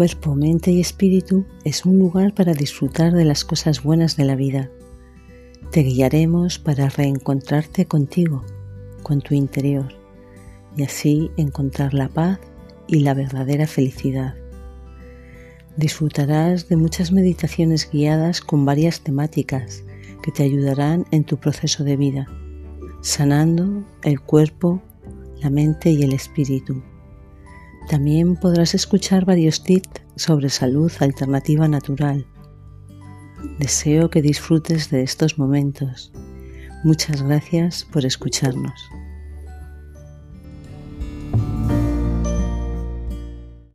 Cuerpo, mente y espíritu es un lugar para disfrutar de las cosas buenas de la vida. Te guiaremos para reencontrarte contigo, con tu interior, y así encontrar la paz y la verdadera felicidad. Disfrutarás de muchas meditaciones guiadas con varias temáticas que te ayudarán en tu proceso de vida, sanando el cuerpo, la mente y el espíritu. También podrás escuchar varios tips sobre salud alternativa natural. Deseo que disfrutes de estos momentos. Muchas gracias por escucharnos.